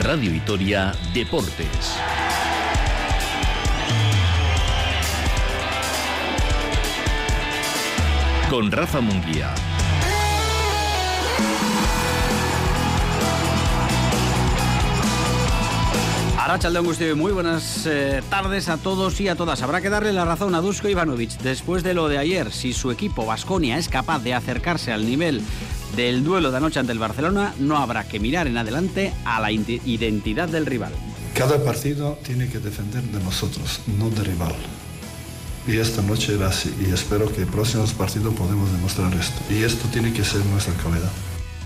Radio Vitoria Deportes. Con Rafa Munguía. Arachaldeón Gustavo, muy buenas eh, tardes a todos y a todas. Habrá que darle la razón a Dusko Ivanovic después de lo de ayer. Si su equipo Vasconia es capaz de acercarse al nivel del duelo de anoche ante el Barcelona, no habrá que mirar en adelante a la identidad del rival. Cada partido tiene que defender de nosotros, no de rival. Y esta noche era así. Y espero que en próximos partidos podamos demostrar esto. Y esto tiene que ser nuestra calidad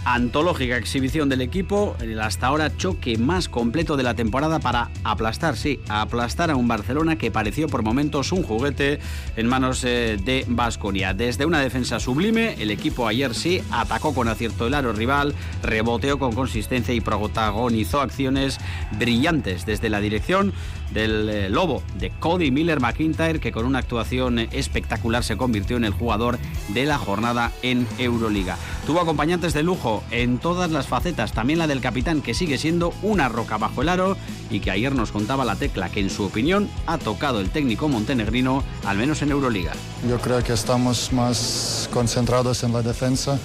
antológica exhibición del equipo, el hasta ahora choque más completo de la temporada para aplastar, sí, aplastar a un Barcelona que pareció por momentos un juguete en manos eh, de Basconia. Desde una defensa sublime, el equipo ayer sí atacó con acierto el aro rival, reboteó con consistencia y protagonizó acciones brillantes desde la dirección del eh, Lobo, de Cody Miller McIntyre, que con una actuación espectacular se convirtió en el jugador de la jornada en Euroliga. Tuvo acompañantes de lujo en todas las facetas, también la del capitán, que sigue siendo una roca bajo el aro y que ayer nos contaba la tecla que en su opinión ha tocado el técnico montenegrino, al menos en Euroliga. Yo creo que estamos más concentrados en la defensa,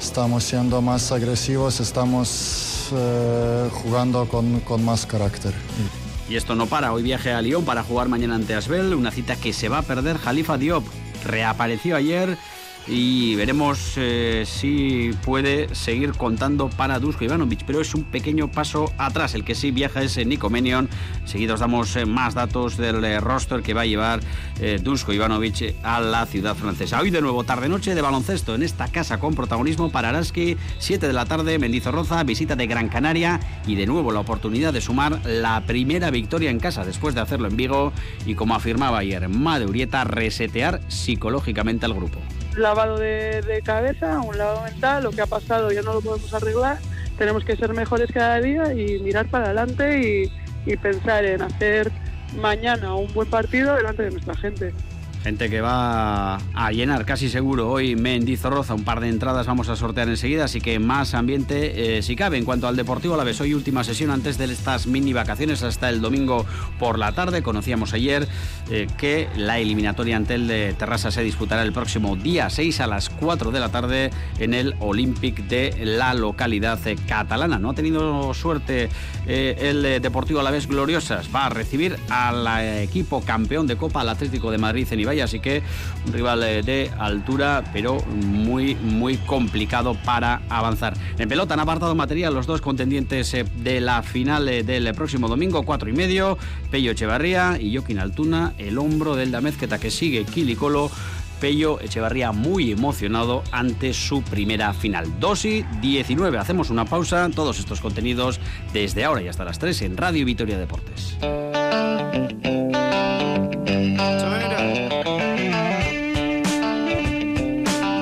estamos siendo más agresivos, estamos eh, jugando con, con más carácter. Y esto no para, hoy viaje a Lyon para jugar mañana ante Asbel, una cita que se va a perder Jalifa Diop. Reapareció ayer y veremos eh, si puede seguir contando para Dusko Ivanovic, pero es un pequeño paso atrás. El que sí viaja es Nico Menion. Seguidos damos eh, más datos del eh, roster que va a llevar Dusko Ivanovic a la ciudad francesa. Hoy de nuevo tarde-noche de baloncesto en esta casa con protagonismo para Araski, 7 de la tarde, Mendizorroza, visita de Gran Canaria y de nuevo la oportunidad de sumar la primera victoria en casa después de hacerlo en Vigo y como afirmaba ayer Urieta, resetear psicológicamente al grupo lavado de, cabeza, un lavado mental, lo que ha pasado ya no lo podemos arreglar, tenemos que ser mejores cada día y mirar para adelante y pensar en hacer mañana un buen partido delante de nuestra gente. Gente que va a llenar casi seguro hoy Mendizorroza. Un par de entradas vamos a sortear enseguida, así que más ambiente eh, si cabe. En cuanto al Deportivo la vez hoy última sesión antes de estas mini vacaciones hasta el domingo por la tarde. Conocíamos ayer eh, que la eliminatoria ante el de Terrassa se disputará el próximo día 6 a las 4 de la tarde en el Olympic de la localidad eh, catalana. No ha tenido suerte el Deportivo a la vez gloriosas. Va a recibir al equipo campeón de Copa, al Atlético de Madrid en así que un rival eh, de altura, pero muy, muy complicado para avanzar. En pelota han apartado material los dos contendientes eh, de la final eh, del próximo domingo, cuatro y medio, Pello Echevarría y Joaquín Altuna, el hombro del Damezqueta que sigue Kilicolo. Pello Echevarría muy emocionado ante su primera final. 2 y 19. Hacemos una pausa. Todos estos contenidos desde ahora y hasta las 3 en Radio Vitoria Deportes.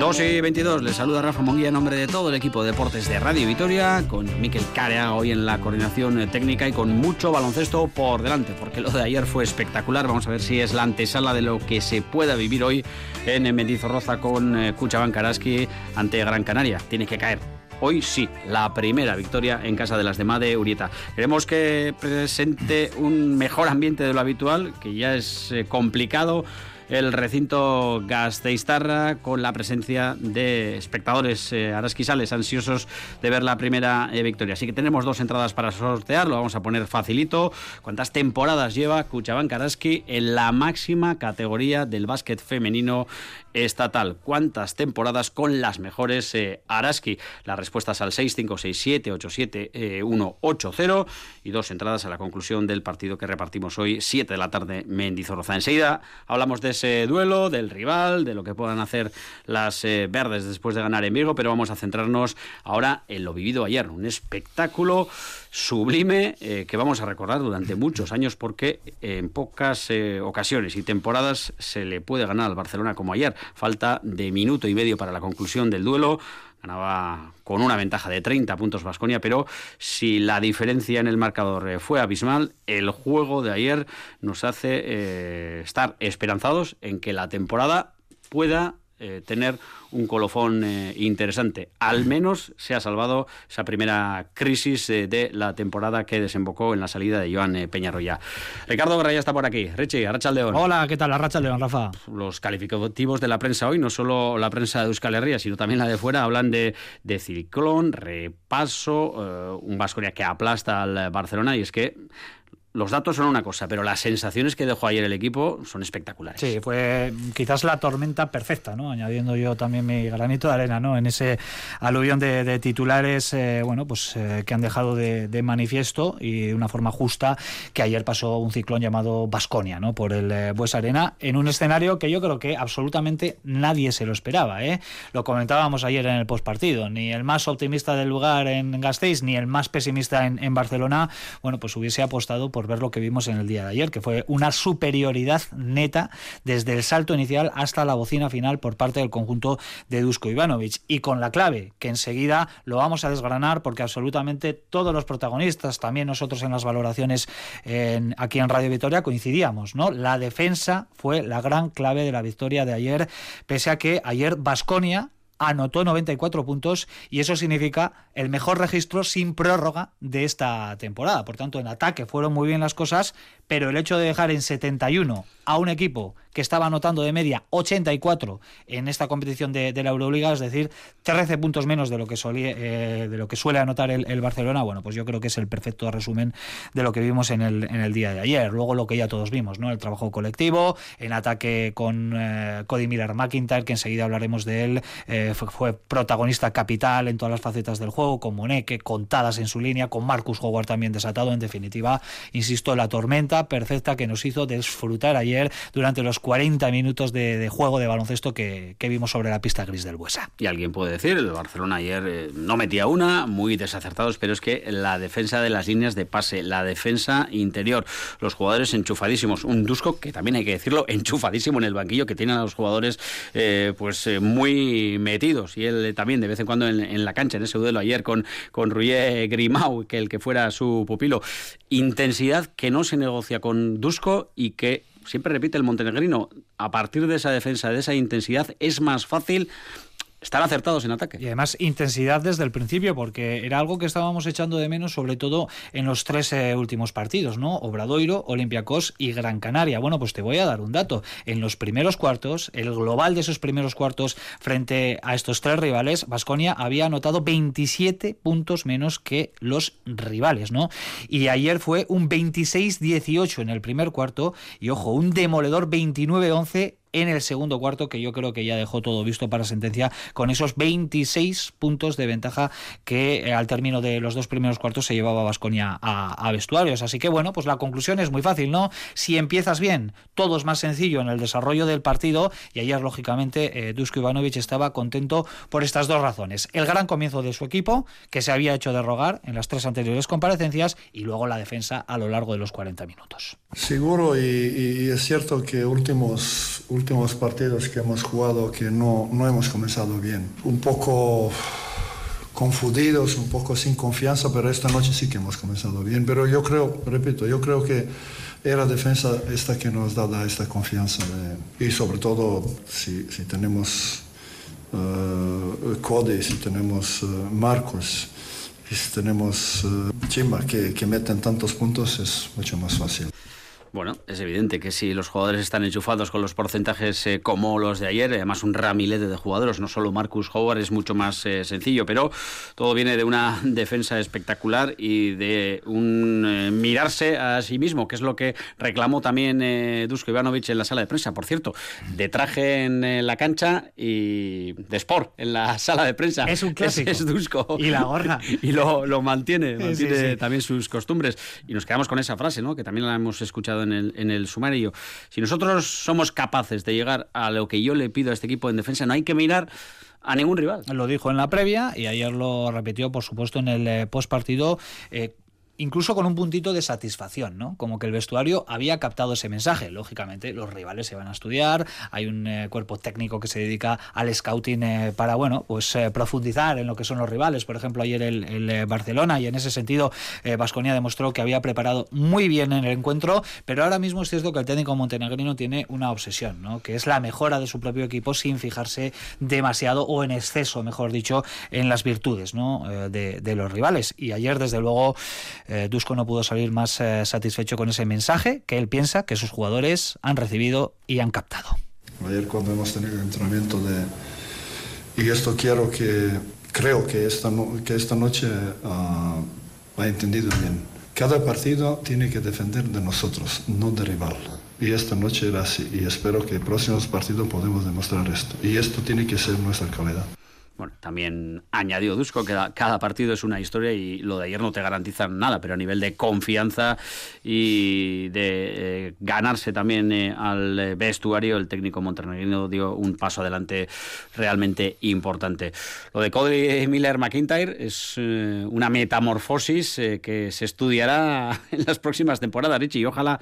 2 y 22, les saluda Rafa Monguía en nombre de todo el equipo de deportes de Radio Vitoria, con Miquel Carea hoy en la coordinación técnica y con mucho baloncesto por delante, porque lo de ayer fue espectacular. Vamos a ver si es la antesala de lo que se pueda vivir hoy en Mendizorroza con Cuchaban eh, Karaski ante Gran Canaria. Tiene que caer hoy sí, la primera victoria en casa de las de Made Urieta. Queremos que presente un mejor ambiente de lo habitual, que ya es eh, complicado el recinto Gasteiztarra con la presencia de espectadores eh, arasquisales ansiosos de ver la primera eh, victoria. Así que tenemos dos entradas para sortear, lo vamos a poner facilito. ¿Cuántas temporadas lleva Cuchabán Araski en la máxima categoría del básquet femenino estatal. ¿Cuántas temporadas con las mejores eh, Araski? Las respuestas al 656787180 y dos entradas a la conclusión del partido que repartimos hoy, 7 de la tarde, Mendizorroza. Enseguida hablamos de ese duelo, del rival, de lo que puedan hacer las eh, verdes después de ganar en Vigo, pero vamos a centrarnos ahora en lo vivido ayer. Un espectáculo sublime eh, que vamos a recordar durante muchos años porque en pocas ocasiones y temporadas se le puede ganar al Barcelona como ayer. Falta de minuto y medio para la conclusión del duelo. Ganaba con una ventaja de 30 puntos Vasconia, pero si la diferencia en el marcador eh, fue abismal, el juego de ayer nos hace eh, estar esperanzados en que la temporada pueda eh, tener un colofón eh, interesante. Al menos se ha salvado esa primera crisis eh, de la temporada que desembocó en la salida de Joan Peñarroya. Ricardo Guerra ya está por aquí. Richie, Arracha León. Hola, ¿qué tal? Arracha León, Rafa. Los calificativos de la prensa hoy, no solo la prensa de Euskal Herria, sino también la de fuera, hablan de, de ciclón, repaso, un Vasconia que aplasta al Barcelona y es que los datos son una cosa, pero las sensaciones que dejó ayer el equipo son espectaculares. Sí, fue quizás la tormenta perfecta, ¿no? Añadiendo yo también mi granito de arena, ¿no? En ese aluvión de, titulares, eh, bueno, pues eh, que han dejado de, manifiesto y de una forma justa que ayer pasó un ciclón llamado Basconia, ¿no? Por el eh, Bues Arena, en un escenario que yo creo que absolutamente nadie se lo esperaba, ¿eh? Lo comentábamos ayer en el postpartido, ni el más optimista del lugar en Gasteiz, ni el más pesimista en, en Barcelona, bueno, pues hubiese apostado por ver lo que vimos en el día de ayer, que fue una superioridad neta desde el salto inicial hasta la bocina final por parte del conjunto de Dusko Ivanovic. Y con la clave, que enseguida lo vamos a desgranar porque absolutamente todos los protagonistas, también nosotros en las valoraciones aquí en Radio Victoria, coincidíamos, ¿no? La defensa fue la gran clave de la victoria de ayer, pese a que ayer Basconia anotó 94 puntos y eso significa el mejor registro sin prórroga de esta temporada. Por tanto, en ataque fueron muy bien las cosas, pero el hecho de dejar en 71 a un equipo que estaba anotando de media 84 en esta competición de, la Euroliga, es decir, 13 puntos menos de lo que, eh, suele anotar el, Barcelona, bueno, pues yo creo que es el perfecto resumen de lo que vimos en el, en el día de ayer. Luego lo que ya todos vimos, ¿no? El trabajo colectivo, en ataque con eh, Cody Miller McIntyre, que enseguida hablaremos de él, eh, fue, protagonista capital en todas las facetas del juego, con Moneke, contadas en su línea, con Marcus Howard también desatado, en definitiva, insisto, la tormenta perfecta que nos hizo disfrutar ayer durante los 40 minutos de, juego de baloncesto que, vimos sobre la pista gris del Buesa. Y alguien puede decir, el Barcelona ayer eh, no metía una, muy desacertados, pero es que la defensa de las líneas de pase, la defensa interior, los jugadores enchufadísimos, un Dusko que también hay que decirlo, enchufadísimo en el banquillo, que tienen a los jugadores eh, pues eh, muy y él también de vez en cuando en, la cancha, en ese duelo ayer con, con Grimau, que el que fuera su pupilo, intensidad que no se negocia con Dusko y que siempre repite el montenegrino, a partir de esa defensa, de esa intensidad, es más fácil están acertados en ataque. Y además intensidad desde el principio, porque era algo que estábamos echando de menos, sobre todo en los tres eh, últimos partidos, ¿no? Obradoiro, Olympiacos y Gran Canaria. Bueno, pues te voy a dar un dato. En los primeros cuartos, el global de esos primeros cuartos frente a estos tres rivales, Vasconia había anotado 27 puntos menos que los rivales, ¿no? Y ayer fue un 26-18 en el primer cuarto y, ojo, un demoledor 29-11 en el segundo cuarto, que yo creo que ya dejó todo visto para sentencia, con esos 26 puntos de ventaja que eh, al término de los dos primeros cuartos se llevaba Vasconia a, vestuarios. Así que bueno, pues la conclusión es muy fácil, ¿no? Si empiezas bien, todo es más sencillo en el desarrollo del partido, y ayer, lógicamente, eh, Dusko Ivanovic estaba contento por estas dos razones. El gran comienzo de su equipo, que se había hecho derrogar en las tres anteriores comparecencias, y luego la defensa a lo largo de los 40 minutos. Seguro, y, es cierto que últimos últimos partidos que hemos jugado que no, no hemos comenzado bien. Un poco confundidos, un poco sin confianza, pero esta noche sí que hemos comenzado bien. Pero yo creo, repito, yo creo que era defensa esta que nos da esta confianza. y sobre todo si, si tenemos uh, Cody, si tenemos uh, Marcos, si tenemos uh, Chima que, que meten tantos puntos, es mucho más fácil. Bueno, es evidente que si los jugadores están enchufados con los porcentajes eh, como los de ayer, además un ramilete de jugadores, no solo Marcus Howard, es mucho más eh, sencillo, pero todo viene de una defensa espectacular y de un eh, mirarse a sí mismo, que es lo que reclamó también Dusko Ivanovic en la sala de prensa. Por cierto, de traje en la cancha y de sport en la sala de prensa. Es un clásico. Es, Dusko. Y la gorra. y lo, mantiene, mantiene también sus costumbres. Y nos quedamos con esa frase, ¿no? que también la hemos escuchado en el, sumario. Si nosotros somos capaces de llegar a lo que yo le pido a este equipo en defensa, no hay que mirar a ningún rival. Lo dijo en la previa y ayer lo repitió, por supuesto, en el eh, post partido. Eh, incluso con un puntito de satisfacción, ¿no? Como que el vestuario había captado ese mensaje. Lógicamente, los rivales se van a estudiar, hay un eh, cuerpo técnico que se dedica al scouting eh, para, bueno, pues eh, profundizar en lo que son los rivales. Por ejemplo, ayer el, Barcelona, y en ese sentido, Vasconia demostró que había preparado muy bien en el encuentro, pero ahora mismo es cierto que el técnico montenegrino tiene una obsesión, ¿no? Que es la mejora de su propio equipo sin fijarse demasiado o en exceso, mejor dicho, en las virtudes, ¿no? de, de los rivales. Y ayer, desde luego, eh, Dusko no pudo salir más eh, satisfecho con ese mensaje que él piensa que sus jugadores han recibido y han captado. Ayer cuando hemos tenido el entrenamiento de... Y esto quiero que... Creo que esta, que esta noche uh, ha entendido bien. Cada partido tiene que defender de nosotros, no de rival. Y esta noche era así. Y espero que en próximos partidos podamos demostrar esto. Y esto tiene que ser nuestra calidad. Bueno, también añadió Dusko que cada partido es una historia y lo de ayer no te garantiza nada, pero a nivel de confianza y de eh, ganarse también eh, al vestuario, el técnico montenegrino dio un paso adelante realmente importante. Lo de Cody Miller McIntyre es eh, una metamorfosis que se estudiará en las próximas temporadas, Richie, y ojalá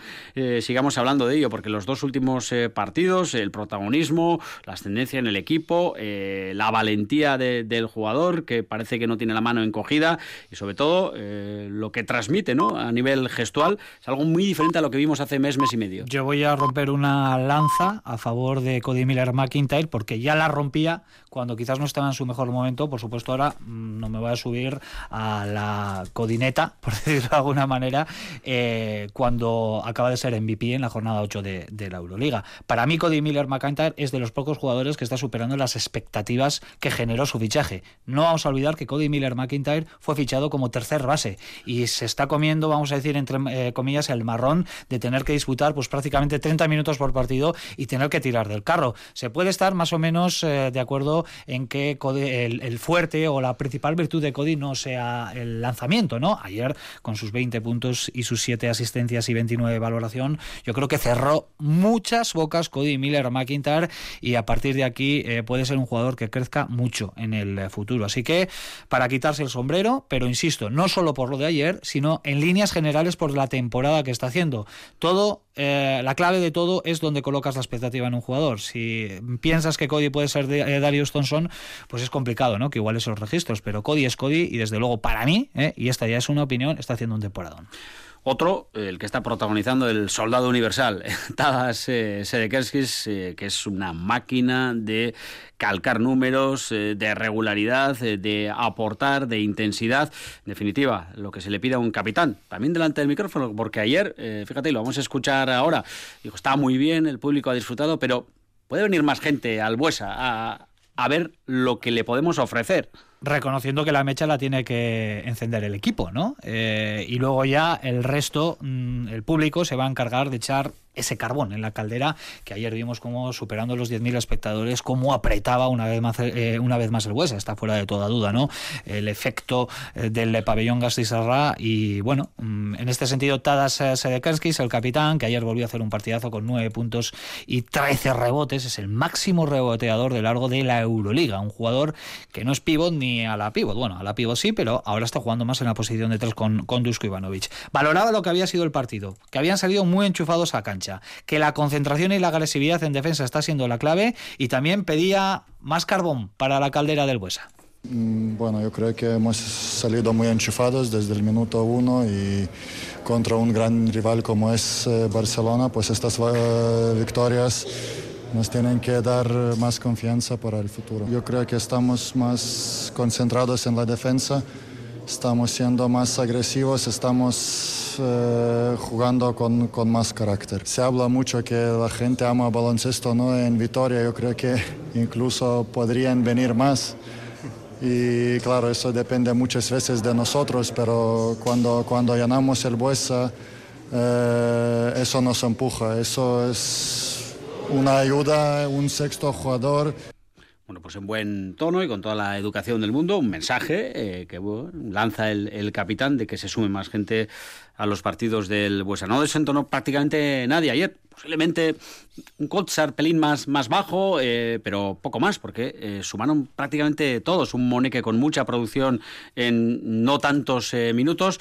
sigamos hablando de ello, porque los dos últimos partidos, el protagonismo, la ascendencia en el equipo, la valentía del jugador, que parece que no tiene la mano encogida, y sobre todo eh, lo que transmite ¿no? a nivel gestual es algo muy diferente a lo que vimos hace mes, mes y medio. Yo voy a romper una lanza a favor de Cody Miller McIntyre, porque ya la rompía cuando quizás no estaba en su mejor momento. Por supuesto, ahora mm, no me voy a subir a la codineta, por decirlo de alguna manera, eh, cuando acaba de ser MVP en la jornada 8 de, de, la Euroliga. Para mí, Cody Miller McIntyre es de los pocos jugadores que está superando las expectativas que generó su fichaje. No vamos a olvidar que Cody Miller McIntyre fue fichado como tercer base y se está comiendo, vamos a decir, entre eh, comillas, el marrón de tener que disputar pues prácticamente 30 minutos por partido y tener que tirar del carro. Se puede estar más o menos eh, de acuerdo en que el, fuerte o la principal virtud de Cody no sea el lanzamiento, ¿no? Ayer, con sus 20 puntos y sus 7 asistencias y 29 de valoración, yo creo que cerró muchas bocas Cody Miller McIntyre y a partir de aquí eh, puede ser un jugador que crezca mucho en el futuro. Así que, para quitarse el sombrero, pero insisto, no solo por lo de ayer, sino en líneas generales por la temporada que está haciendo. Todo eh, la clave de todo es donde colocas la expectativa en un jugador. Si piensas que Cody puede ser de, eh, Darius Thompson, pues es complicado, ¿no? Que igual esos registros, pero Cody es Cody y desde luego para mí, eh, y esta ya es una opinión, está haciendo un temporadón. Otro, el que está protagonizando el Soldado Universal, Tadas eh, Sedekerskis, eh, que es una máquina de calcar números, eh, de regularidad, de aportar, de intensidad. En definitiva, lo que se le pide a un capitán. También delante del micrófono, porque ayer, fíjate, lo vamos a escuchar ahora. Dijo, está muy bien, el público ha disfrutado, pero puede venir más gente al Buesa a, a ver lo que le podemos ofrecer. Reconociendo que la mecha la tiene que encender el equipo, ¿no? Eh, y luego ya el resto, mm, el público, se va a encargar de echar ese carbón en la caldera que ayer vimos como superando los 10.000 espectadores cómo apretaba una vez más eh, una vez más el Huesa está fuera de toda duda no el efecto eh, del pabellón Gastizarra y bueno mm, en este sentido Tadas Sedekerskis el capitán que ayer volvió a hacer un partidazo con 9 puntos y 13 rebotes es el máximo reboteador de largo de la Euroliga un jugador que no es pivot ni a la pivot bueno a la pivot sí pero ahora está jugando más en la posición de tres con, con Dusko Ivanovic valoraba lo que había sido el partido que habían salido muy enchufados a cancha que la concentración y la agresividad en defensa está siendo la clave y también pedía más carbón para la caldera del Buesa. Mm, bueno, yo creo que hemos salido muy enchufados desde el minuto uno y contra un gran rival como es eh, Barcelona, pues estas eh, victorias nos tienen que dar más confianza para el futuro. Yo creo que estamos más concentrados en la defensa, estamos siendo más agresivos, estamos eh, jugando con, con, más carácter. Se habla mucho que la gente ama baloncesto ¿no? en Vitoria, yo creo que incluso podrían venir más. Y claro, eso depende muchas veces de nosotros, pero cuando, cuando llenamos el Buesa, eh, eso nos empuja, eso es una ayuda, un sexto jugador. Bueno, pues en buen tono y con toda la educación del mundo, un mensaje eh, que lanza el, capitán de que se sume más gente a los partidos del Buesa. No desentonó prácticamente nadie ayer, posiblemente un Kotsar pelín más, más bajo, eh, pero poco más, porque eh, sumaron prácticamente todos, un Moneque con mucha producción en no tantos minutos,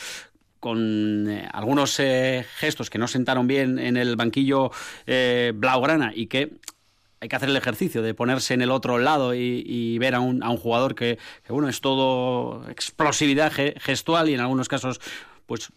con eh, algunos eh, gestos que no sentaron bien en el banquillo eh, blaugrana y que hay que hacer el ejercicio de ponerse en el otro lado y, ver a un, a un jugador que, bueno, es todo explosividad gestual y en algunos casos pues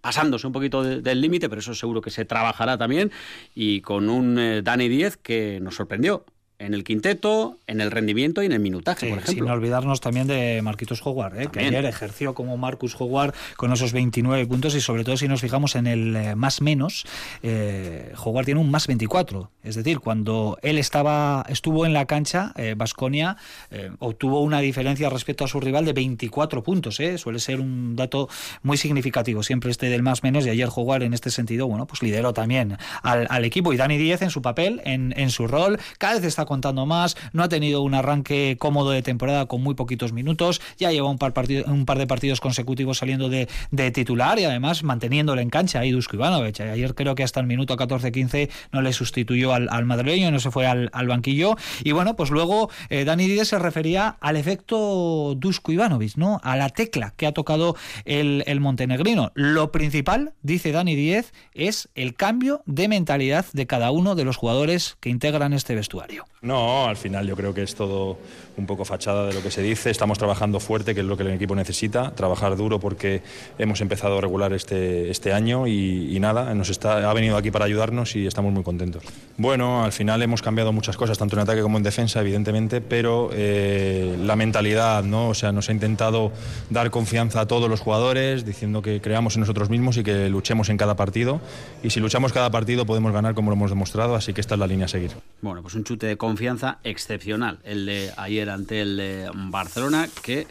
pasándose un poquito del límite, pero eso seguro que se trabajará también. Y con un Dani 10 que nos sorprendió en el quinteto, en el rendimiento y en el minutaje, por ejemplo. Sin olvidarnos también de Marquitos Howard, ¿eh? que ayer ejerció como Marcus Howard con esos 29 puntos y sobre todo si nos fijamos en el eh, más menos, eh, Howard tiene un más 24. Es decir, cuando él estaba estuvo en la cancha, Vasconia eh, obtuvo una diferencia respecto a su rival de 24 puntos. Suele ser un dato muy significativo siempre este del más menos y ayer Howard en este sentido, bueno, pues lideró también al, equipo y Dani Díez en su papel, en, en su rol, cada vez está contando más, no ha tenido un arranque cómodo de temporada con muy poquitos minutos, ya lleva un par, de partidos consecutivos saliendo de, titular y además manteniéndole en cancha a Dusko Ivanovic. Ayer creo que hasta el minuto 14-15 no le sustituyó al, madrileño, no se fue al, banquillo. Y bueno, pues luego eh, Dani Díez se refería al efecto Dusko Ivanovic, ¿no? A la tecla que ha tocado el, el montenegrino. Lo principal, dice Dani Díez, es el cambio de mentalidad de cada uno de los jugadores que integran este vestuario. No, al final yo creo que es todo un poco fachada de lo que se dice. Estamos trabajando fuerte, que es lo que el equipo necesita, trabajar duro porque hemos empezado a regular este, este año y, nada, nos ha venido aquí para ayudarnos y estamos muy contentos. Bueno, al final hemos cambiado muchas cosas, tanto en ataque como en defensa, evidentemente, pero eh, la mentalidad, ¿no? O sea, nos ha intentado dar confianza a todos los jugadores, diciendo que creamos en nosotros mismos y que luchemos en cada partido. Y si luchamos cada partido podemos ganar como lo hemos demostrado, así que esta es la línea a seguir. Bueno, pues un chute de confianza excepcional, el de ayer ante el Barcelona, que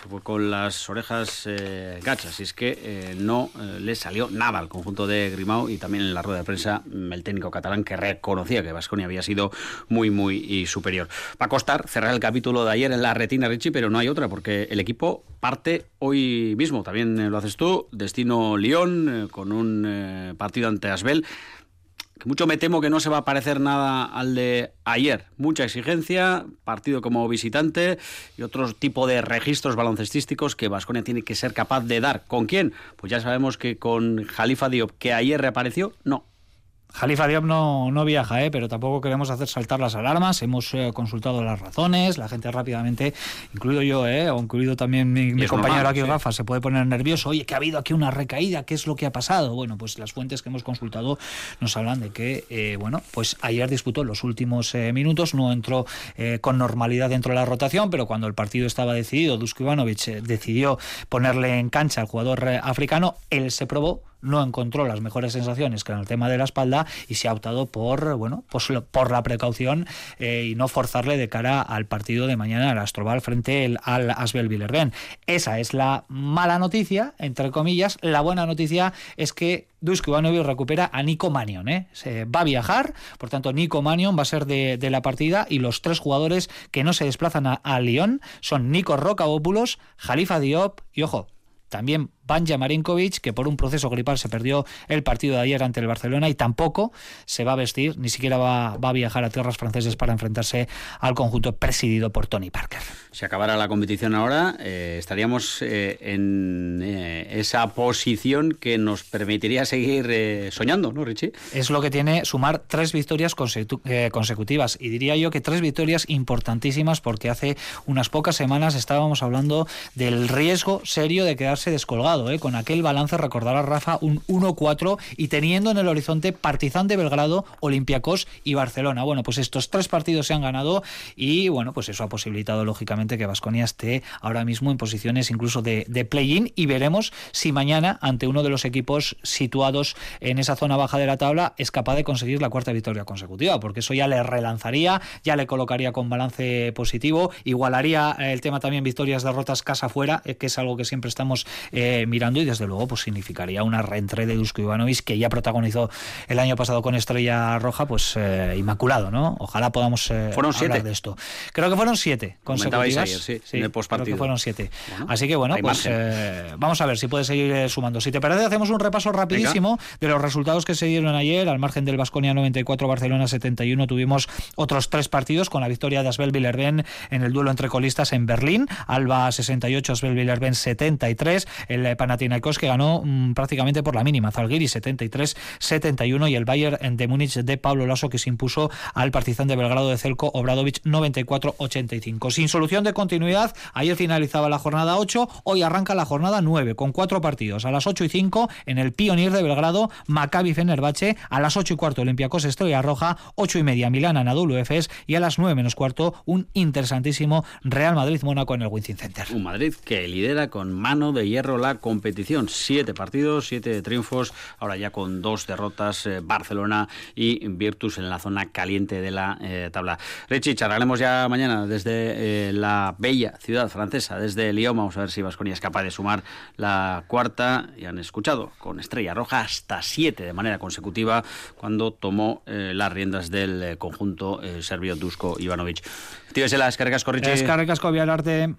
se fue con las orejas eh, gachas. Y es que eh, no eh, le salió nada al conjunto de Grimao y también en la rueda de prensa mm, el técnico catalán que reconocía que Vasconia había sido muy, muy superior. Va a costar cerrar el capítulo de ayer en la retina, Richie, pero no hay otra porque el equipo parte hoy mismo. También lo haces tú, destino Lyon, con un partido ante Asbel que mucho me temo que no se va a parecer nada al de ayer. Mucha exigencia, partido como visitante y otro tipo de registros baloncestísticos que Vasconia tiene que ser capaz de dar. ¿Con quién? Pues ya sabemos que con Jalifa Diop, que ayer reapareció, no. Jalifa Diop no, no viaja, ¿eh? pero tampoco queremos hacer saltar las alarmas. Hemos eh, consultado las razones, la gente rápidamente, incluido yo, ¿eh? o incluido también mi, compañero aquí, Rafa, se puede poner nervioso. Oye, que ha habido aquí una recaída, ¿qué es lo que ha pasado? Bueno, pues las fuentes que hemos consultado nos hablan de que, eh, bueno, pues ayer disputó los últimos minutos, no entró con normalidad dentro de la rotación, pero cuando el partido estaba decidido, Dusko Ivanovic decidió ponerle en cancha al jugador africano, él se probó no encontró las mejores sensaciones que en el tema de la espalda y se ha optado por bueno pues por la precaución eh, y no forzarle de cara al partido de mañana al Astrobal frente al Asbel Villerben. Esa es la mala noticia, entre comillas. La buena noticia es que Dusko Ivanovic recupera a Nico Manion. ¿eh? Se va a viajar, por tanto, Nico Manion va a ser de, la partida y los tres jugadores que no se desplazan a, Lyon son Nico Rocabópulos, Jalifa Diop y, ojo, también Banja Marinkovic, que por un proceso gripal se perdió el partido de ayer ante el Barcelona y tampoco se va a vestir, ni siquiera va, a viajar a tierras francesas para enfrentarse al conjunto presidido por Tony Parker. Si acabara la competición ahora, eh, estaríamos eh, en eh, esa posición que nos permitiría seguir soñando, ¿no, Richie? Es lo que tiene sumar tres victorias consecutivas y diría yo que tres victorias importantísimas porque hace unas pocas semanas estábamos hablando del riesgo serio de quedarse descolgado ¿eh? con aquel balance, recordará Rafa, un 1-4 y teniendo en el horizonte Partizan de Belgrado, Olympiacos y Barcelona. Bueno, pues estos tres partidos se han ganado y bueno, pues eso ha posibilitado lógicamente que Vasconia esté ahora mismo en posiciones incluso de, play-in y veremos si mañana ante uno de los equipos situados en esa zona baja de la tabla es capaz de conseguir la cuarta victoria consecutiva, porque eso ya le relanzaría, ya le colocaría con balance positivo, igualaría el tema también victorias, derrotas casa fuera, eh, que es algo que siempre estamos eh, mirando y desde luego pues significaría una reentré de Dusko Ivanovic que ya protagonizó el año pasado con Estrella Roja, pues eh, inmaculado, ¿no? Ojalá podamos eh, fueron hablar de esto. Creo que fueron siete consecutivas. Ayer, sí, sí, en creo que fueron siete. Así que bueno, pues eh, vamos a ver si puede seguir sumando. Si te parece, hacemos un repaso rapidísimo de los resultados que se dieron ayer. Al margen del Vasconia 94, Barcelona 71, tuvimos otros tres partidos con la victoria de Asbel Villerben en el duelo entre colistas en Berlín. Alba 68, Asbel Villerben 73. El el Panathinaikos que ganó mm, prácticamente por la mínima. Zalgiris 73-71 y el Bayern de Múnich de Pablo Lasso que se impuso al Partizan de Belgrado de Celco Obradovic 94-85. Sin solución de continuidad, ayer finalizaba la jornada 8, hoy arranca la jornada 9 con cuatro partidos. A las 8 y 5 en el Pionier de Belgrado, Maccabi Fenerbahce, a las 8 y cuarto Olympiacos Estrella Roja, 8 y media Milán Anadolu Efes y a las 9 menos cuarto un interesantísimo Real Madrid-Mónaco en el Wizzing Center. Un Madrid que lidera con mano de hierro la competición. Siete partidos, siete triunfos, ahora ya con dos derrotas, eh, Barcelona y Virtus en la zona caliente de la eh, tabla. Richie, charlaremos ya mañana desde eh, la bella ciudad francesa, desde Lyon. Vamos a ver si Vasconia es capaz de sumar la cuarta. Y han escuchado con Estrella Roja hasta siete de manera consecutiva cuando tomó las riendas del conjunto serbio Dusko Ivanovic. Tío, las cargas Richie. Es cargas arte.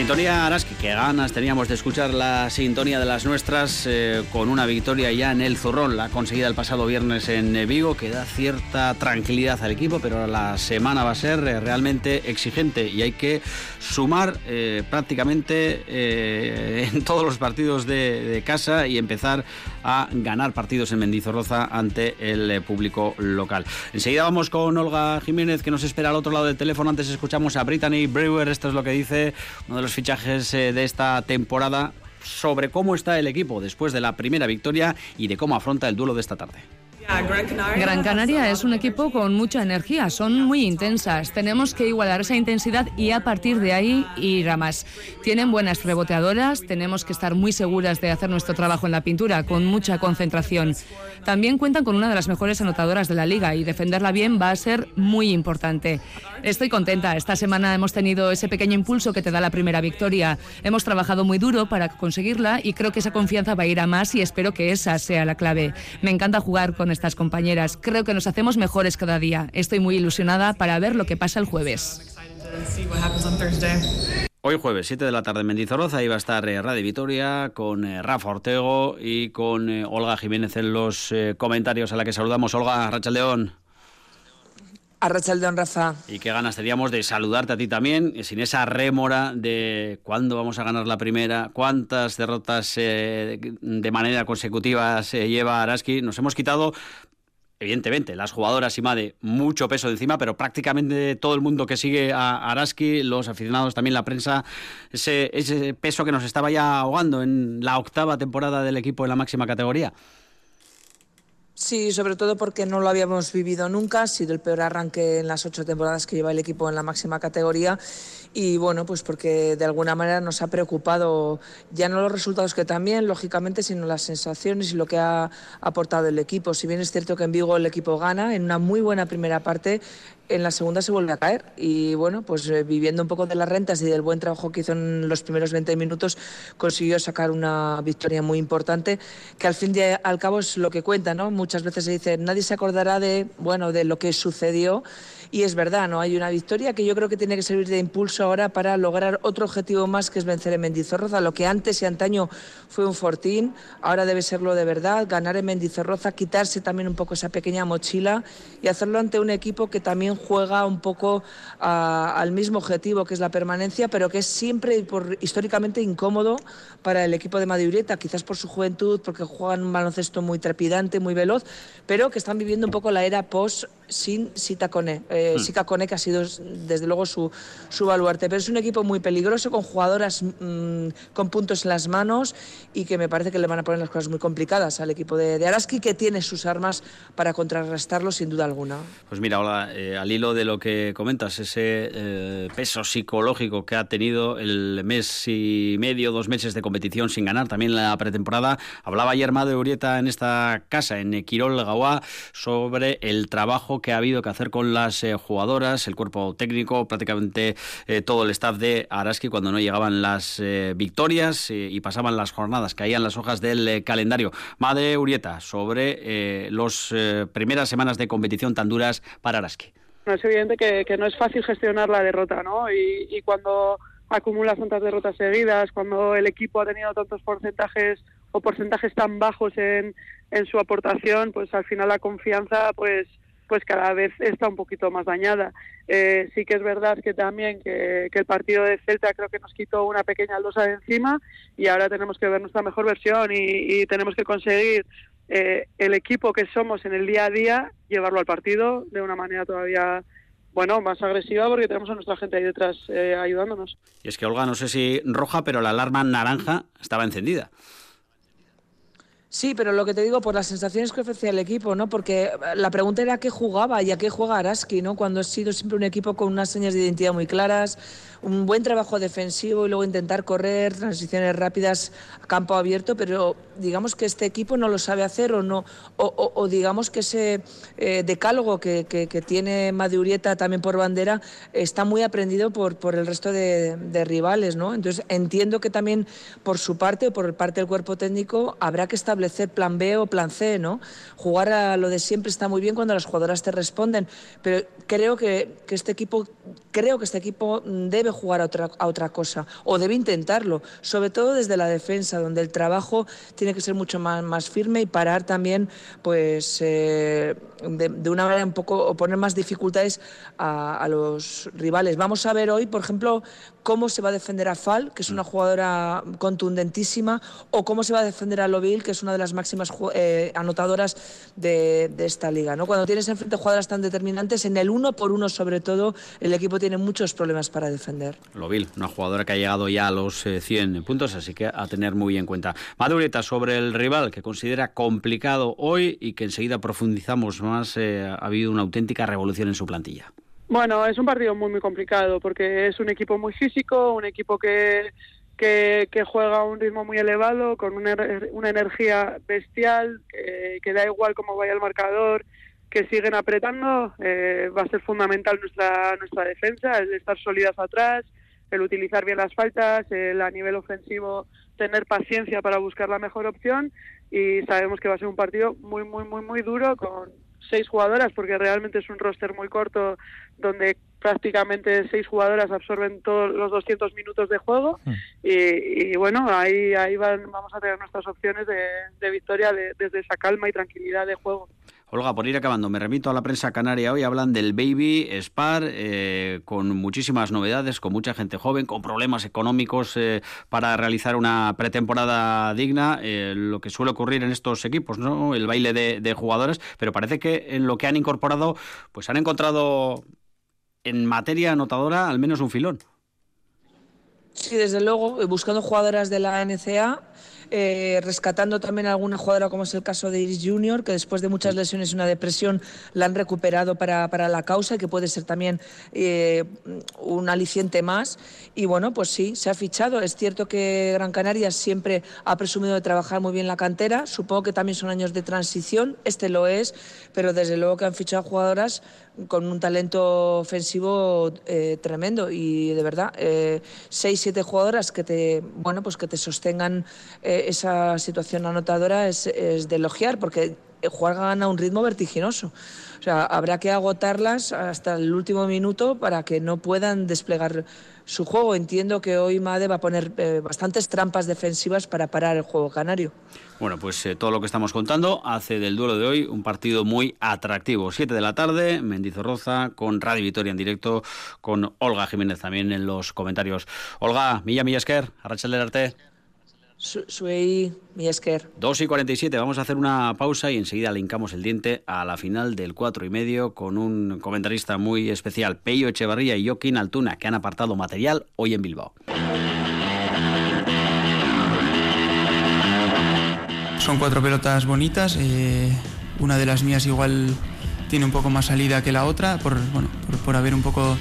Sintonía Araski, que ganas teníamos de escuchar la sintonía de las nuestras eh, con una victoria ya en el Zurrón, la conseguida el pasado viernes en Vigo, que da cierta tranquilidad al equipo, pero la semana va a ser eh, realmente exigente y hay que sumar eh, prácticamente en todos los partidos de, casa y empezar a ganar partidos en Mendizorroza ante el público local. Enseguida vamos con Olga Jiménez, que nos espera al otro lado del teléfono. Antes escuchamos a Brittany Brewer, esto es lo que dice uno de los fichajes eh, de esta temporada sobre cómo está el equipo después de la primera victoria y de cómo afronta el duelo de esta tarde. Gran Canaria es un equipo con mucha energía, son muy intensas. Tenemos que igualar esa intensidad y a partir de ahí ir a más. Tienen buenas reboteadoras, tenemos que estar muy seguras de hacer nuestro trabajo en la pintura con mucha concentración. También cuentan con una de las mejores anotadoras de la liga y defenderla bien va a ser muy importante. Estoy contenta. Esta semana hemos tenido ese pequeño impulso que te da la primera victoria. Hemos trabajado muy duro para conseguirla y creo que esa confianza va a ir a más y espero que esa sea la clave. Me encanta jugar con estas compañeras. Creo que nos hacemos mejores cada día. Estoy muy ilusionada para ver lo que pasa el jueves. Hoy jueves, 7 de la tarde en Mendizorroza, ahí va a estar eh, Radio Vitoria con eh, Rafa Ortego y con eh, Olga Jiménez en los comentarios a la que saludamos. Olga, Rachel León. Arrachaldeón, Rafa. Y qué ganas teníamos de saludarte a ti también, sin esa rémora de cuándo vamos a ganar la primera, cuántas derrotas eh, de manera consecutiva se lleva Araski. Nos hemos quitado evidentemente, las jugadoras y de mucho peso de encima, pero prácticamente todo el mundo que sigue a Araski, los aficionados, también la prensa, ese, ese peso que nos estaba ya ahogando en la octava temporada del equipo en la máxima categoría. Sí, sobre todo porque no lo habíamos vivido nunca, ha sido el peor arranque en las ocho temporadas que lleva el equipo en la máxima categoría y bueno, pues porque de alguna manera nos ha preocupado ya no los resultados que también, lógicamente, sino las sensaciones y lo que ha aportado el equipo. Si bien es cierto que en Vigo el equipo gana en una muy buena primera parte, en la segunda se vuelve a caer y bueno, pues eh, viviendo un poco de las rentas y del buen trabajo que hizo en los primeros 20 minutos, consiguió sacar una victoria muy importante que al fin y al cabo es lo que cuenta, ¿no? Muchas veces se dice, nadie se acordará de, bueno, de lo que sucedió y es verdad, ¿no? Hay una victoria que yo creo que tiene que servir de impulso ahora para lograr otro objetivo más que es vencer en Mendizorroza, lo que antes y antaño fue un fortín, ahora debe serlo de verdad, ganar en Mendizorroza, quitarse también un poco esa pequeña mochila y hacerlo ante un equipo que también juega un poco al mismo objetivo que es la permanencia, pero que es siempre por, históricamente incómodo para el equipo de Madureta, quizás por su juventud, porque juegan un baloncesto muy trepidante, muy veloz, pero que están viviendo un poco la era post sin Sita Cone. Eh, hmm. que ha sido desde luego su, su baluarte. Pero es un equipo muy peligroso, con jugadoras mm, con puntos en las manos y que me parece que le van a poner las cosas muy complicadas al equipo de, Araski, que tiene sus armas para contrarrestarlo sin duda alguna. Pues mira, hola, eh, al hilo de lo que comentas, ese eh, peso psicológico que ha tenido el mes y medio, dos meses de competición sin ganar, también la pretemporada. Hablaba ayer de Urieta en esta casa, en Quirol Gauá, sobre el trabajo que ha habido que hacer con las eh, jugadoras, el cuerpo técnico, prácticamente eh, todo el staff de Araski cuando no llegaban las eh, victorias y pasaban las jornadas, caían las hojas del calendario. Madre Urieta, sobre las primeras semanas de competición tan duras para Araski. es evidente que, no es fácil gestionar la derrota, ¿no? Y, y cuando acumulas tantas derrotas seguidas, cuando el equipo ha tenido tantos porcentajes o porcentajes tan bajos en, en su aportación, pues al final la confianza pues pues cada vez está un poquito más dañada. Eh, sí que es verdad que también que, el partido de Celta creo que nos quitó una pequeña losa de encima y ahora tenemos que ver nuestra mejor versión y, tenemos que conseguir eh, el equipo que somos en el día a día, llevarlo al partido de una manera todavía bueno, más agresiva porque tenemos a nuestra gente ahí detrás eh, ayudándonos. Y es que Olga, no sé si roja, pero la alarma naranja estaba encendida. Sí, pero lo que te digo, por las sensaciones que ofrecía el equipo, ¿no? Porque la pregunta era qué jugaba y a qué juega Araski, ¿no? Cuando ha sido siempre un equipo con unas señas de identidad muy claras, un buen trabajo defensivo y luego intentar correr, transiciones rápidas a campo abierto, pero digamos que este equipo no lo sabe hacer o no, o, digamos que ese eh, decálogo que, tiene Madurieta también por bandera está muy aprendido por, por el resto de, rivales, ¿no? Entonces entiendo que también por su parte o por parte del cuerpo técnico habrá que establecer plan B o plan C, ¿no? Jugar a lo de siempre está muy bien cuando las jugadoras te responden, pero creo que, que este equipo creo que este equipo debe jugar a otra, a otra cosa o debe intentarlo, sobre todo desde la defensa, donde el trabajo tiene que ser mucho más, más firme y parar también, pues, eh, de, una manera un poco, o poner más dificultades a, a, los rivales. Vamos a ver hoy, por ejemplo, cómo se va a defender a Fal, que es una jugadora contundentísima, o cómo se va a defender a Loville, que es una de las máximas eh, anotadoras de, esta liga. ¿no? Cuando tienes enfrente jugadoras tan determinantes, en el uno por uno sobre todo, el equipo tiene muchos problemas para defender. Lovil, una jugadora que ha llegado ya a los 100 eh, puntos, así que a tener muy en cuenta. Madureta sobre el rival que considera complicado hoy y que enseguida profundizamos más, eh, ha habido una auténtica revolución en su plantilla. Bueno, es un partido muy muy complicado porque es un equipo muy físico, un equipo que, que, juega a un ritmo muy elevado, con una, energía bestial, que, da igual cómo vaya el marcador, que siguen apretando. Eh, va a ser fundamental nuestra, nuestra defensa, el estar sólidas atrás, el utilizar bien las faltas, el a nivel ofensivo tener paciencia para buscar la mejor opción y sabemos que va a ser un partido muy, muy, muy, muy duro con seis jugadoras porque realmente es un roster muy corto donde prácticamente seis jugadoras absorben todos los 200 minutos de juego hmm. y, bueno, ahí, ahí vamos a tener nuestras opciones de, victoria desde esa calma y tranquilidad de juego. Olga, por ir acabando, me remito a la prensa canaria hoy, hablan del Baby Spar, eh, con muchísimas novedades, con mucha gente joven, con problemas económicos eh, para realizar una pretemporada digna, eh, lo que suele ocurrir en estos equipos, ¿no? El baile de, de, jugadores, pero parece que en lo que han incorporado, pues han encontrado en materia anotadora al menos un filón. Sí, desde luego, buscando jugadoras de la NCA eh, rescatando también a alguna jugadora, como es el caso de Iris Junior, que después de muchas lesiones y una depresión la han recuperado para, para la causa y que puede ser también eh, un aliciente más. Y bueno, pues sí, se ha fichado. Es cierto que Gran Canaria siempre ha presumido de trabajar muy bien la cantera. Supongo que también son años de transición. Este lo es, pero desde luego que han fichado jugadoras con un talento ofensivo eh, tremendo y de verdad eh, seis siete jugadoras que te bueno pues que te sostengan eh, esa situación anotadora es, es, de elogiar porque juegan a un ritmo vertiginoso o sea habrá que agotarlas hasta el último minuto para que no puedan desplegar su juego. Entiendo que hoy Made va a poner eh, bastantes trampas defensivas para parar el juego canario. Bueno, pues eh, todo lo que estamos contando hace del duelo de hoy un partido muy atractivo. Siete de la tarde, Mendizorroza con Radio Vitoria en directo, con Olga Jiménez también en los comentarios. Olga, Milla Millasker, Arrachel del Arte. Soy Miesker. 2 y 47, vamos a hacer una pausa y enseguida le hincamos el diente a la final del 4 y medio con un comentarista muy especial, Peyo Echevarría y Joaquín Altuna, que han apartado material hoy en Bilbao. Son cuatro pelotas bonitas, eh, una de las mías igual tiene un poco más salida que la otra, por, bueno, por, haber un poco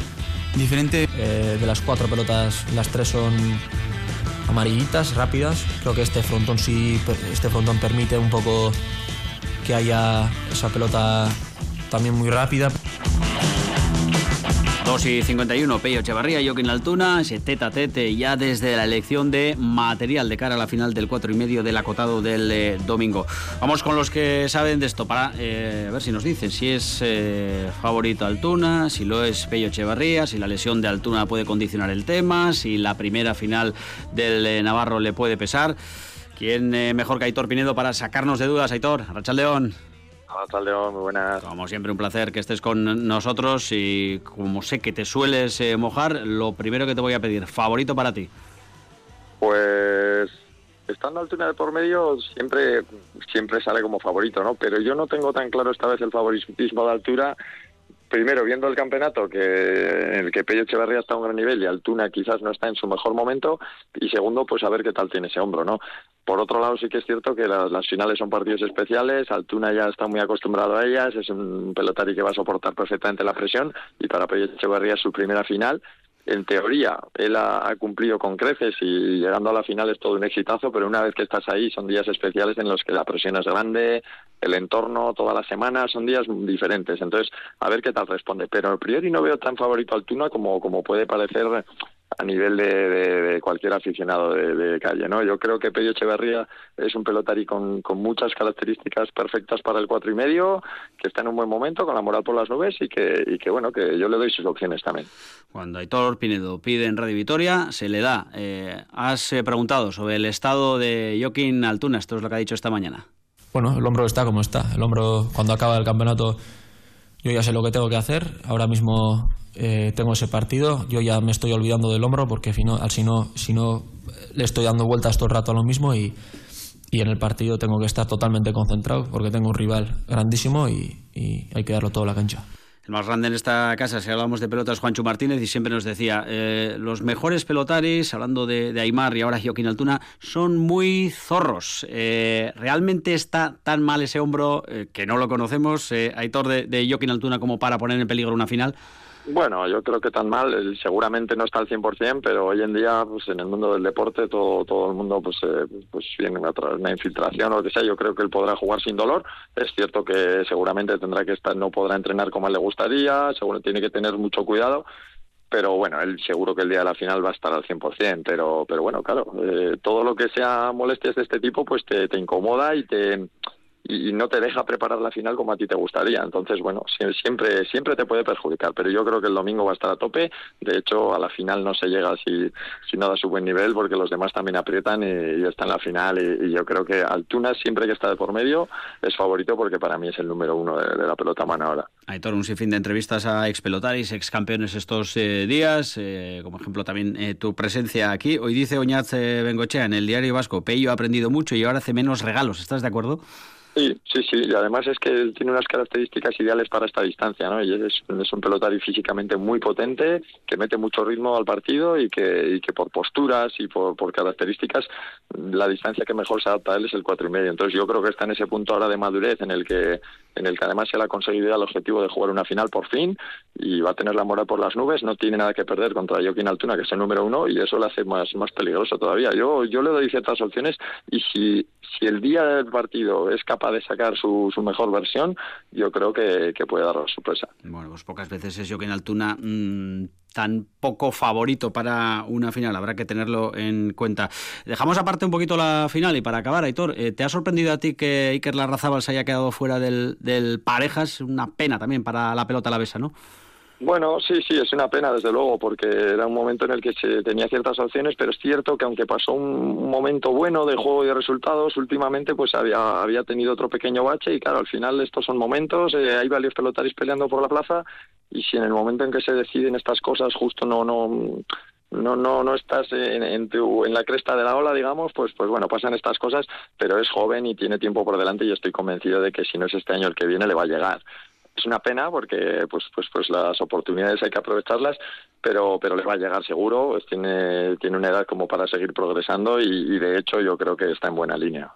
diferente. Eh, de las cuatro pelotas, las tres son amarillitas, rápidas. Creo que este frontón sí, este frontón permite un poco que haya esa pelota también muy rápida. 2 y 51, Peyo Echevarría, Joaquín Altuna, ese teta tete ya desde la elección de material de cara a la final del 4 y medio del acotado del eh, domingo. Vamos con los que saben de esto para eh, ver si nos dicen si es eh, favorito Altuna, si lo es Peyo Echevarría, si la lesión de Altuna puede condicionar el tema, si la primera final del Navarro le puede pesar. ¿Quién mejor que Aitor Pinedo para sacarnos de dudas, Aitor? Rachaldeón. León, muy buenas. Como siempre, un placer que estés con nosotros y como sé que te sueles eh, mojar, lo primero que te voy a pedir, favorito para ti. Pues estando Altuna de por medio siempre siempre sale como favorito, ¿no? Pero yo no tengo tan claro esta vez el favoritismo de altura. Primero, viendo el campeonato, que en el que Pello Echeverría está a un gran nivel y Altuna quizás no está en su mejor momento. Y segundo, pues a ver qué tal tiene ese hombro, ¿no? Por otro lado, sí que es cierto que las, las finales son partidos especiales. Altuna ya está muy acostumbrado a ellas. Es un pelotari que va a soportar perfectamente la presión. Y para Pello Echeverría es su primera final en teoría él ha, cumplido con creces y llegando a la final es todo un exitazo, pero una vez que estás ahí son días especiales en los que la presión es grande, el entorno, toda la semana, son días diferentes. Entonces, a ver qué tal responde. Pero a priori no veo tan favorito al Tuna como, como puede parecer a nivel de, de, de cualquier aficionado de, de, calle, ¿no? Yo creo que Pello Echeverría es un pelotari con, con, muchas características perfectas para el cuatro y medio, que está en un buen momento, con la moral por las nubes y que, y que bueno, que yo le doy sus opciones también. Cuando Aitor Pinedo pide en Radio Vitoria, se le da. Eh, has eh, preguntado sobre el estado de Joaquín Altuna, esto es lo que ha dicho esta mañana. Bueno, el hombro está como está. El hombro, cuando acaba el campeonato, yo ya sé lo que tengo que hacer. Ahora mismo eh, tengo ese partido, yo ya me estoy olvidando del hombro porque si no, si no, si no le estoy dando vueltas todo el rato a lo mismo y, y, en el partido tengo que estar totalmente concentrado porque tengo un rival grandísimo y, hay que darlo todo a la cancha. El más grande en esta casa, si hablamos de pelotas, Juancho Martínez, y siempre nos decía, eh, los mejores pelotaris, hablando de, de, Aymar y ahora Joaquín Altuna, son muy zorros. Eh, ¿Realmente está tan mal ese hombro, eh, que no lo conocemos, Aitor, de, de Joaquín Altuna como para poner en peligro una final? Bueno, yo creo que tan mal, seguramente no está al 100%, pero hoy en día, pues en el mundo del deporte, todo todo el mundo pues eh, pues viene a través de una infiltración o lo que sea. Yo creo que él podrá jugar sin dolor. Es cierto que seguramente tendrá que estar, no podrá entrenar como le gustaría, seguro tiene que tener mucho cuidado. Pero bueno, él seguro que el día de la final va a estar al 100%, pero, pero bueno, claro, eh, todo lo que sea molestias de este tipo, pues te, te incomoda y te y no te deja preparar la final como a ti te gustaría. Entonces, bueno, siempre siempre te puede perjudicar, pero yo creo que el domingo va a estar a tope. De hecho, a la final no se llega si, si no da su buen nivel porque los demás también aprietan y, y está en la final. Y, yo creo que Altuna, siempre que está de por medio, es favorito porque para mí es el número uno de, la pelota mano ahora. Aitor, un sinfín de entrevistas a ex pelotaris, ex campeones estos eh, días, eh, como ejemplo también eh, tu presencia aquí. Hoy dice Oñaz Bengochea en el diario Vasco, Pello ha aprendido mucho y ahora hace menos regalos. ¿Estás de acuerdo? Sí, sí, sí, y además es que él tiene unas características ideales para esta distancia, ¿no? Y es, es un pelotari físicamente muy potente, que mete mucho ritmo al partido y que, y que por posturas y por, por características, la distancia que mejor se adapta a él es el cuatro y medio. Entonces yo creo que está en ese punto ahora de madurez en el que, en el que además le ha conseguido el objetivo de jugar una final por fin y va a tener la moral por las nubes, no tiene nada que perder contra Joaquín Altuna, que es el número uno, y eso le hace más, más peligroso todavía. Yo, yo le doy ciertas opciones y si, si el día del partido es capaz de sacar su, su mejor versión, yo creo que, que puede dar la sorpresa. Bueno, pues pocas veces es Joaquín Altuna mmm, tan poco favorito para una final, habrá que tenerlo en cuenta. Dejamos aparte un poquito la final y para acabar, Aitor, eh, ¿te ha sorprendido a ti que Iker Larrazábal se haya quedado fuera del, del parejas? Una pena también para la pelota alavesa, ¿no? Bueno, sí, sí, es una pena, desde luego, porque era un momento en el que se tenía ciertas opciones, pero es cierto que aunque pasó un momento bueno de juego y de resultados, últimamente pues había, había tenido otro pequeño bache y claro, al final estos son momentos, eh, hay varios pelotaris peleando por la plaza y si en el momento en que se deciden estas cosas justo no, no, no no no estás en, en, tu, en la cresta de la ola digamos pues pues bueno pasan estas cosas pero es joven y tiene tiempo por delante y estoy convencido de que si no es este año el que viene le va a llegar es una pena porque pues pues pues las oportunidades hay que aprovecharlas pero pero le va a llegar seguro pues tiene tiene una edad como para seguir progresando y, y de hecho yo creo que está en buena línea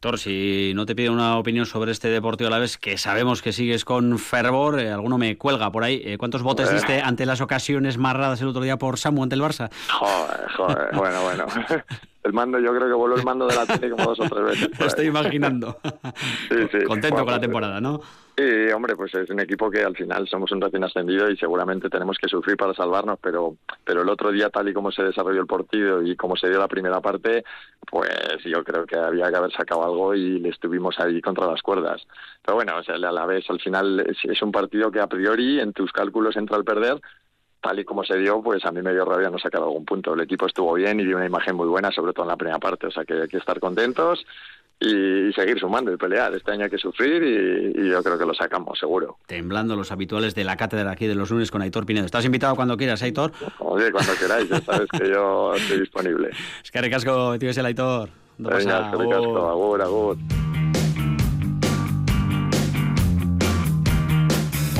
Héctor, si no te pido una opinión sobre este Deportivo a la vez, que sabemos que sigues con fervor, eh, alguno me cuelga por ahí. Eh, ¿Cuántos botes bueno. diste ante las ocasiones marradas el otro día por Samu ante el Barça? Joder, joder, bueno, bueno. El mando, yo creo que voló el mando de la tele como dos o tres veces. Lo estoy imaginando. Sí, sí. Contento bueno, con la temporada, ¿no? Sí, hombre, pues es un equipo que al final somos un recién ascendido y seguramente tenemos que sufrir para salvarnos, pero, pero el otro día, tal y como se desarrolló el partido y como se dio la primera parte, pues yo creo que había que haber sacado algo y le estuvimos ahí contra las cuerdas. Pero bueno, o sea, a la vez, al final es, es un partido que a priori en tus cálculos entra al perder, tal y como se dio, pues a mí me dio rabia no sacar algún punto. El equipo estuvo bien y dio una imagen muy buena, sobre todo en la primera parte, o sea que hay que estar contentos y, seguir sumando y pelear. Este año hay que sufrir y, yo creo que lo sacamos, seguro. Temblando los habituales de la cátedra aquí de los lunes con Aitor Pinedo. Estás invitado cuando quieras, Aitor. Oye, cuando queráis, ya sabes que yo estoy disponible. Es que recasco, tío, es el Aitor. Venga, agur, agur.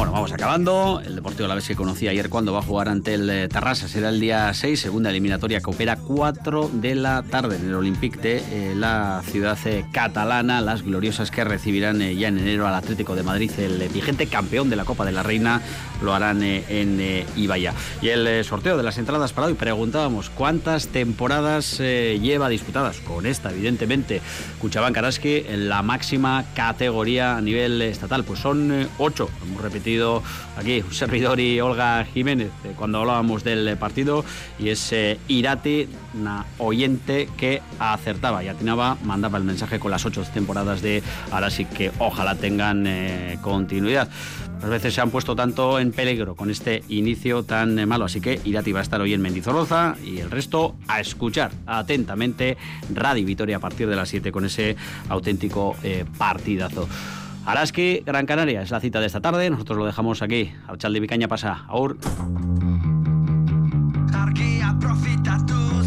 Bueno, vamos acabando. El Deportivo la vez que conocí ayer cuando va a jugar ante el eh, Tarrasa. Será el día 6, segunda eliminatoria que opera 4 de la tarde en el Olympique de eh, la ciudad eh, catalana. Las gloriosas que recibirán ya en enero al Atlético de Madrid, el vigente campeón de la Copa de la Reina, lo harán en Ibaya. Y el sorteo de las entradas para hoy, preguntábamos cuántas temporadas lleva disputadas. Con esta, evidentemente, Cuchabán Karaski en la máxima categoría a nivel estatal. Pues son 8, hemos repetido aquí un servidor y Olga Jiménez eh, cuando hablábamos del partido y es eh, Irati, una oyente que acertaba y atinaba, mandaba el mensaje con las ocho temporadas de ahora sí que ojalá tengan eh, continuidad. A veces se han puesto tanto en peligro con este inicio tan malo, así que Irati va a estar hoy en Mendizorroza y el resto a escuchar atentamente Radio Vitoria a partir de las 7 con ese auténtico partidazo. Araski, Gran Canaria, es la cita de esta tarde. Nosotros lo dejamos aquí. Archal de Vicaña pasa. Aur. Argia profitatu,